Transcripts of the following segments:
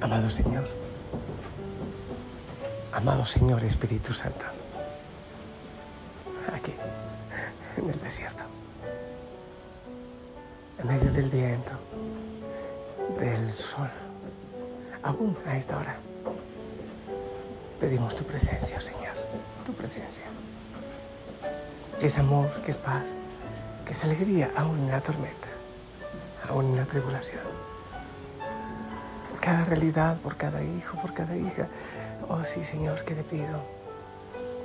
Amado Señor, amado Señor Espíritu Santo, aquí, en el desierto, en medio del viento, del sol, aún a esta hora, pedimos tu presencia, Señor, tu presencia, que es amor, que es paz, que es alegría, aún en la tormenta, aún en la tribulación cada realidad, por cada hijo, por cada hija. Oh sí, Señor, que te pido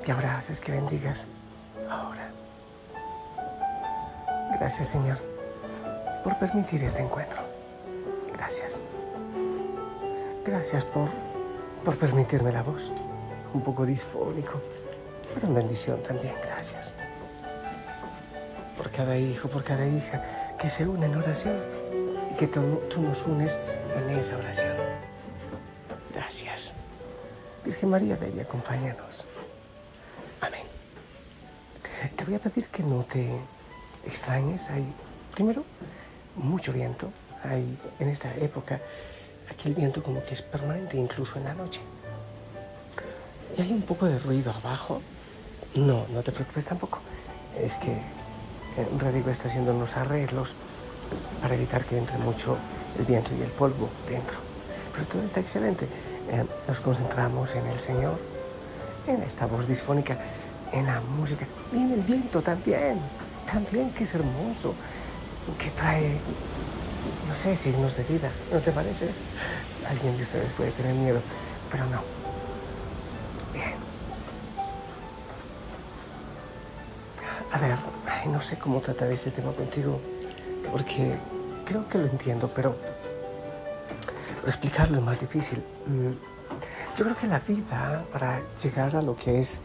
que abraces, que bendigas ahora. Gracias, Señor, por permitir este encuentro. Gracias. Gracias por, por permitirme la voz. Un poco disfónico, pero en bendición también. Gracias. Por cada hijo, por cada hija que se une en oración y que tú, nos unes en esa oración. Gracias. Virgen María, y acompáñanos. Amén. Te voy a pedir que no te extrañes. Hay, primero, mucho viento. Hay en esta época, aquí el viento como que es permanente, incluso en la noche. Hay un poco de ruido abajo. No, no te preocupes tampoco. Es que Radigo está haciendo unos arreglos para evitar que entre mucho el viento y el polvo dentro. Pero todo está excelente. Eh, nos concentramos en el Señor, en esta voz disfónica, en la música y en el viento también. También que es hermoso, que trae, no sé, signos de vida, ¿no te parece? Alguien de ustedes puede tener miedo, pero no. No sé cómo tratar este tema contigo, porque creo que lo entiendo, pero explicarlo es más difícil. Mm, yo creo que la vida, para llegar a lo que es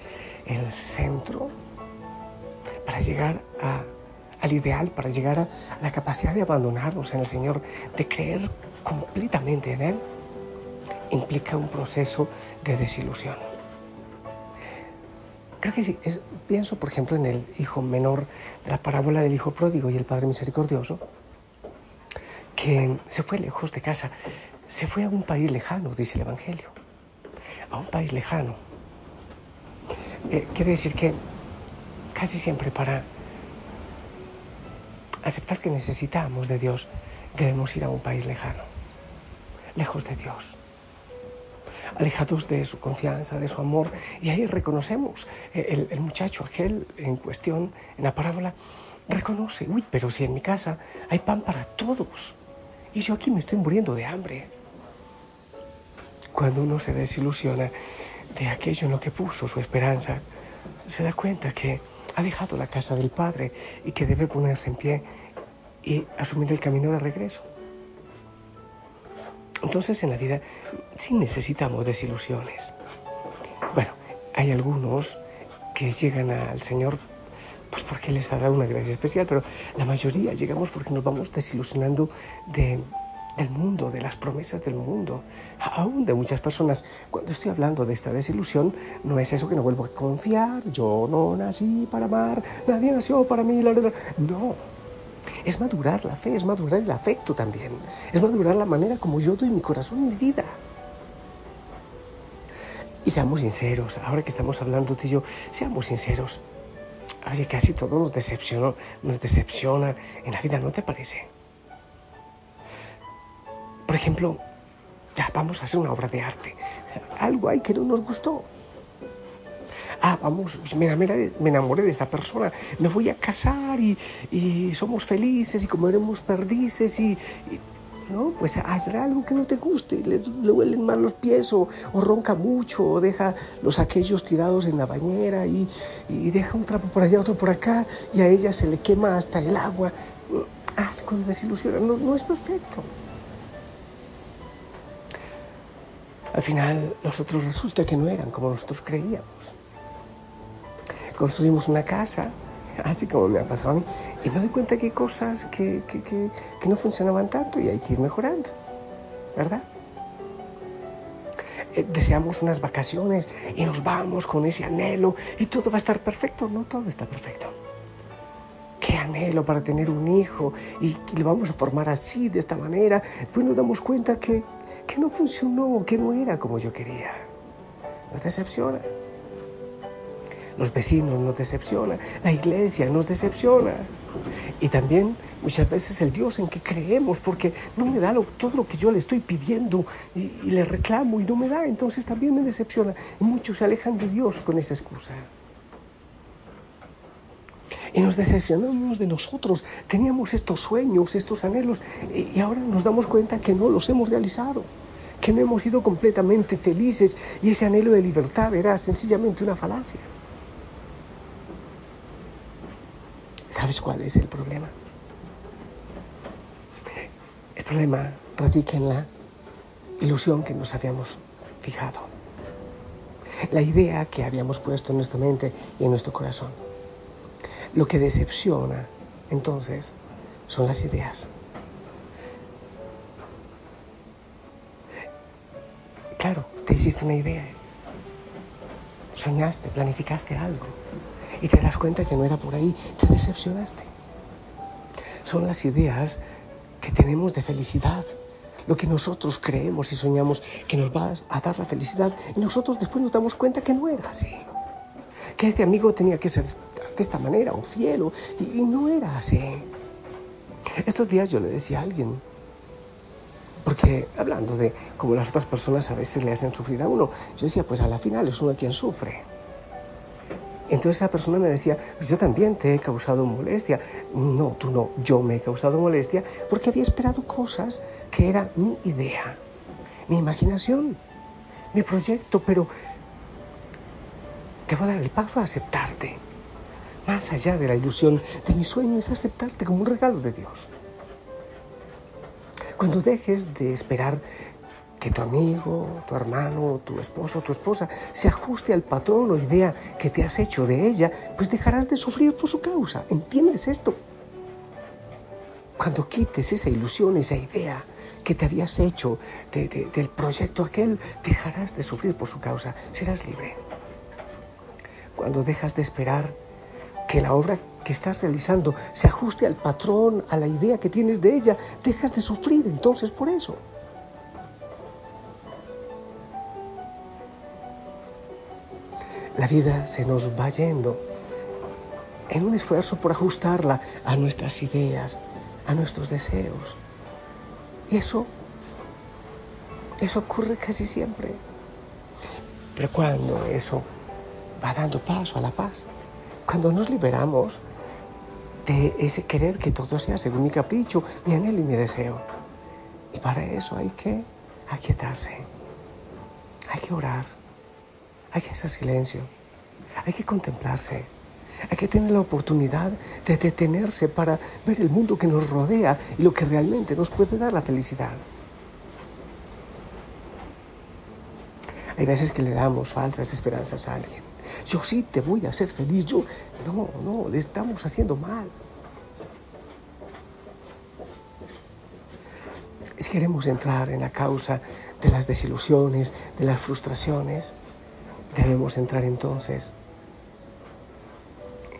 el centro, para llegar al ideal, para llegar a la capacidad de abandonarnos en el Señor, de creer completamente en Él, implica un proceso de desilusión. Creo que sí. pienso, por ejemplo, en el hijo menor de la parábola del hijo pródigo y el padre misericordioso que se fue lejos de casa, se fue a un país lejano, dice el Evangelio, a un país lejano. Eh, quiere decir que casi siempre para aceptar que necesitamos de Dios, debemos ir a un país lejano, lejos de Dios, alejados de su confianza, de su amor. Y ahí reconocemos, eh, el, el muchacho aquel en cuestión, en la parábola, reconoce, uy, pero si en mi casa hay pan para todos. Y yo aquí me estoy muriendo de hambre. Cuando uno se desilusiona de aquello en lo que puso su esperanza, se da cuenta que ha dejado la casa del Padre y que debe ponerse en pie y asumir el camino de regreso. Entonces en la vida sí necesitamos desilusiones. Bueno, hay algunos que llegan al Señor pues porque les ha dado una gracia especial, pero la mayoría llegamos porque nos vamos desilusionando de, del mundo, de las promesas del mundo, aún de muchas personas. Cuando estoy hablando de esta desilusión, no es eso que no vuelvo a confiar, yo no nací para amar, nadie nació para mí, la verdad. No, es madurar la fe, es madurar el afecto también, es madurar la manera como yo doy mi corazón, mi vida. Y seamos sinceros, ahora que estamos hablando tú y yo, seamos sinceros. Oye, casi todo nos decepciona, nos decepciona en la vida, ¿no te parece? Por ejemplo, ya vamos a hacer una obra de arte. Algo hay que no nos gustó. Ah, vamos, me enamoré, me enamoré de esta persona, me voy a casar y, somos felices y comeremos perdices y, ¿no? Pues habrá algo que no te guste, le, le huelen mal los pies o, ronca mucho o deja los aquellos tirados en la bañera y, deja un trapo por allá, otro por acá y a ella se le quema hasta el agua. Ah, con desilusiona, no, no es perfecto. Al final, nosotros resulta que no eran como nosotros creíamos. Construimos una casa así como me ha pasado a mí. Y me doy cuenta que hay cosas que, que, que, que no funcionaban tanto y hay que ir mejorando, ¿verdad? Eh, deseamos unas vacaciones y nos vamos con ese anhelo y todo va a estar perfecto. No todo está perfecto. Qué anhelo para tener un hijo y, y lo vamos a formar así, de esta manera. Pues nos damos cuenta que, que no funcionó, que no era como yo quería. Nos decepciona. Los vecinos nos decepcionan, la iglesia nos decepciona. Y también muchas veces el Dios en que creemos, porque no me da todo lo que yo le estoy pidiendo y, le reclamo y no me da, entonces también me decepciona. Y muchos se alejan de Dios con esa excusa. Y nos decepcionamos de nosotros. Teníamos estos sueños, estos anhelos, y ahora nos damos cuenta que no los hemos realizado que no hemos sido completamente felices y ese anhelo de libertad era sencillamente una falacia. ¿Sabes cuál es el problema? El problema radica en la ilusión que nos habíamos fijado, la idea que habíamos puesto en nuestra mente y en nuestro corazón. Lo que decepciona, entonces, son las ideas. Claro, te hiciste una idea, soñaste, planificaste algo y te das cuenta que no era por ahí, te decepcionaste. Son las ideas que tenemos de felicidad, lo que nosotros creemos y soñamos que nos va a dar la felicidad y nosotros después nos damos cuenta que no era así. Que este amigo tenía que ser de esta manera, un fiel, y, y no era así. Estos días yo le decía a alguien, porque hablando de cómo las otras personas a veces le hacen sufrir a uno, yo decía, pues a la final es uno quien sufre. Entonces esa persona me decía, pues yo también te he causado molestia. No, tú no, yo me he causado molestia porque había esperado cosas que era mi idea, mi imaginación, mi proyecto, pero te voy a dar el paso a aceptarte. Más allá de la ilusión de mi sueño es aceptarte como un regalo de Dios. Cuando dejes de esperar que tu amigo, tu hermano, tu esposo, tu esposa se ajuste al patrón o idea que te has hecho de ella, pues dejarás de sufrir por su causa. ¿Entiendes esto? Cuando quites esa ilusión, esa idea que te habías hecho del proyecto aquel, dejarás de sufrir por su causa, serás libre. Cuando dejas de esperar que la obra que estás realizando se ajuste al patrón, a la idea que tienes de ella, dejas de sufrir entonces por eso. La vida se nos va yendo en un esfuerzo por ajustarla a nuestras ideas, a nuestros deseos. Y eso, eso ocurre casi siempre. Pero cuando eso va dando paso a la paz, cuando nos liberamos de ese querer que todo sea según mi capricho, mi anhelo y mi deseo. Y para eso hay que aquietarse, hay que orar hay que hacer silencio, hay que contemplarse, hay que tener la oportunidad de detenerse para ver el mundo que nos rodea y lo que realmente nos puede dar la felicidad. Hay veces que le damos falsas esperanzas a alguien. Yo sí te voy a hacer feliz. Yo, no, no, le estamos haciendo mal. Si queremos entrar en la causa de las desilusiones, de las frustraciones, Debemos entrar entonces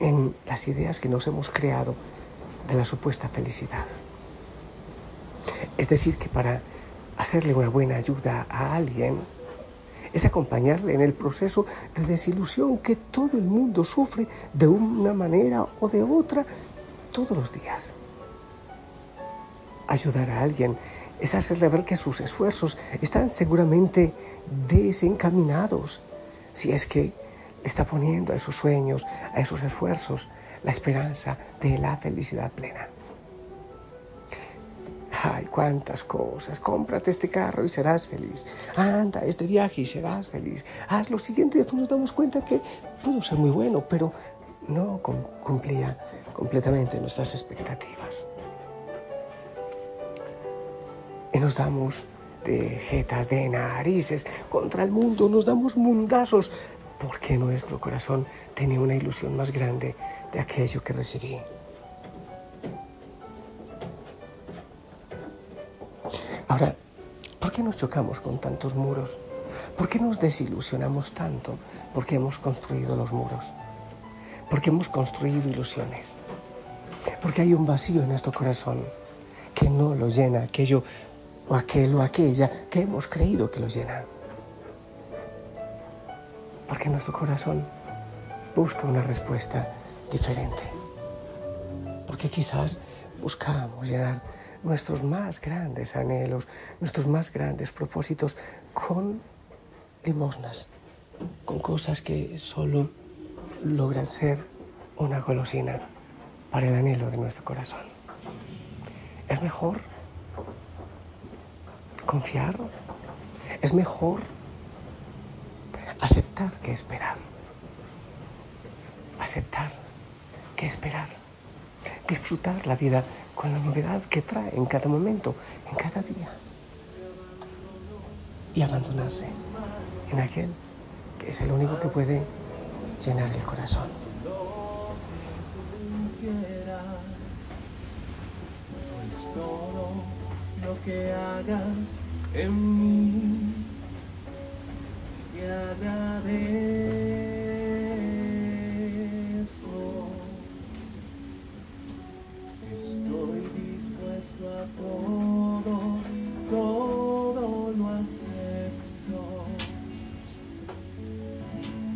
en las ideas que nos hemos creado de la supuesta felicidad. Es decir, que para hacerle una buena ayuda a alguien es acompañarle en el proceso de desilusión que todo el mundo sufre de una manera o de otra todos los días. Ayudar a alguien es hacerle ver que sus esfuerzos están seguramente desencaminados si es que está poniendo a esos sueños, a esos esfuerzos, la esperanza de la felicidad plena. Ay, cuántas cosas. Cómprate este carro y serás feliz. Anda, este viaje y serás feliz. Haz lo siguiente y después nos damos cuenta que pudo ser muy bueno, pero no cumplía completamente nuestras expectativas. Y nos damos de jetas, de narices contra el mundo, nos damos mundazos, porque nuestro corazón tenía una ilusión más grande de aquello que recibí. Ahora, ¿por qué nos chocamos con tantos muros? ¿Por qué nos desilusionamos tanto? Porque hemos construido los muros. Porque hemos construido ilusiones. Porque hay un vacío en nuestro corazón que no lo llena aquello o aquel o aquella que hemos creído que lo llena. Porque nuestro corazón busca una respuesta diferente. Porque quizás buscamos llenar nuestros más grandes anhelos, nuestros más grandes propósitos con limosnas, con cosas que solo logran ser una golosina para el anhelo de nuestro corazón. Es mejor confiar, es mejor aceptar que esperar, aceptar que esperar, disfrutar la vida con la novedad que trae en cada momento, en cada día. Y abandonarse en aquel que es el único que puede llenar el corazón. Pues lo que hagas en mí y a todo, todo lo acepto.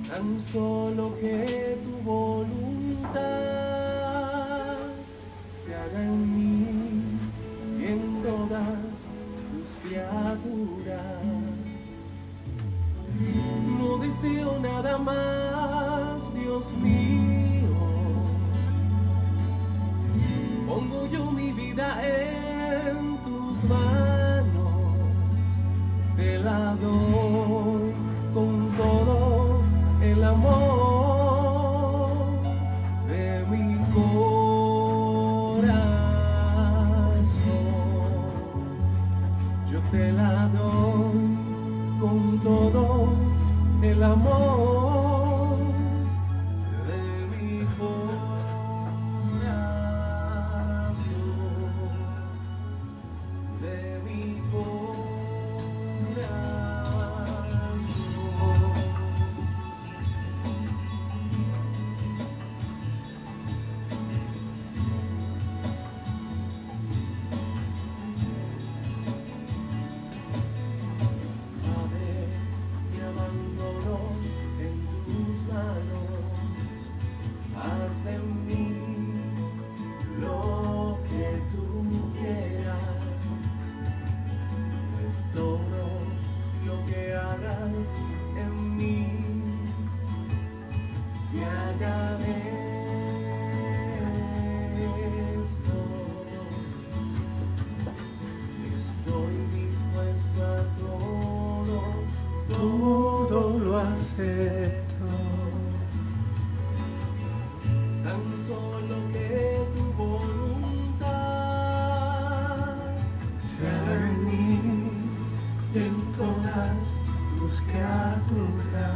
Tan solo que No deseo nada más, Dios mío. Pongo yo mi vida en tus manos, te la doy con todo el amor Yo te la doy con todo el amor. todo lo acepto. Tan solo que tu voluntad sea en mí y en todas tus criaturas.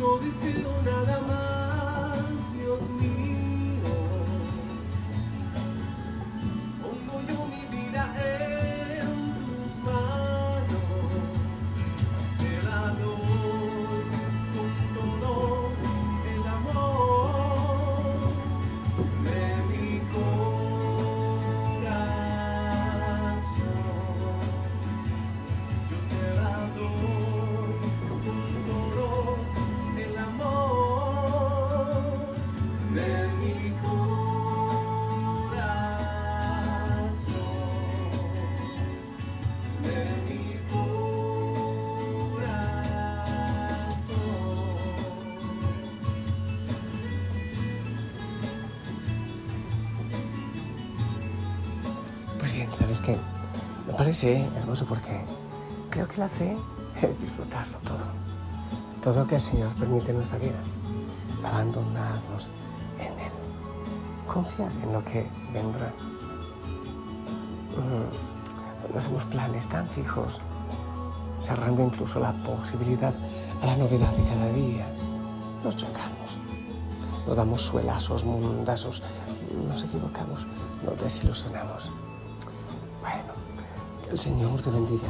No deseo nada más. Bien, ¿sabes qué? Me parece hermoso porque creo que la fe es disfrutarlo todo. Todo lo que el Señor permite en nuestra vida. Abandonarnos en Él. Confiar en lo que vendrá. Mm, no hacemos planes tan fijos, cerrando incluso la posibilidad a la novedad de cada día. Nos chocamos, nos damos suelazos, mundazos, nos equivocamos, nos desilusionamos. Que el Señor te bendiga,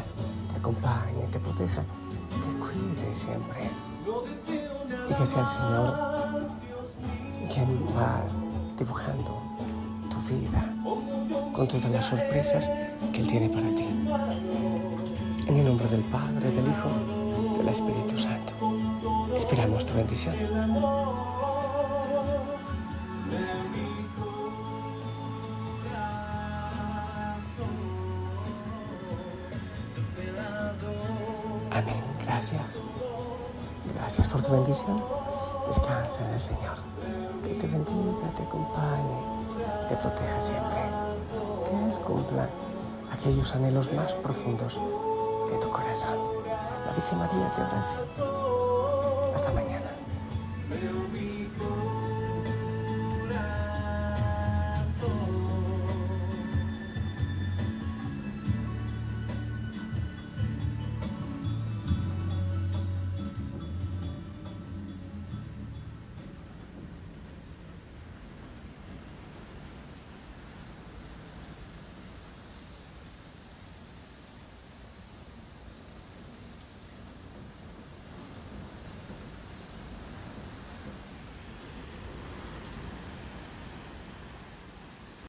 te acompañe, te proteja, te cuide siempre. Y sea el Señor quien va dibujando tu vida con todas las sorpresas que Él tiene para ti. En el nombre del Padre, del Hijo, del Espíritu Santo. Esperamos tu bendición. Gracias. Gracias por tu bendición. Descansa en el Señor. Que te bendiga, te acompañe, te proteja siempre. Que Él cumpla aquellos anhelos más profundos de tu corazón. La Virgen María te mañana.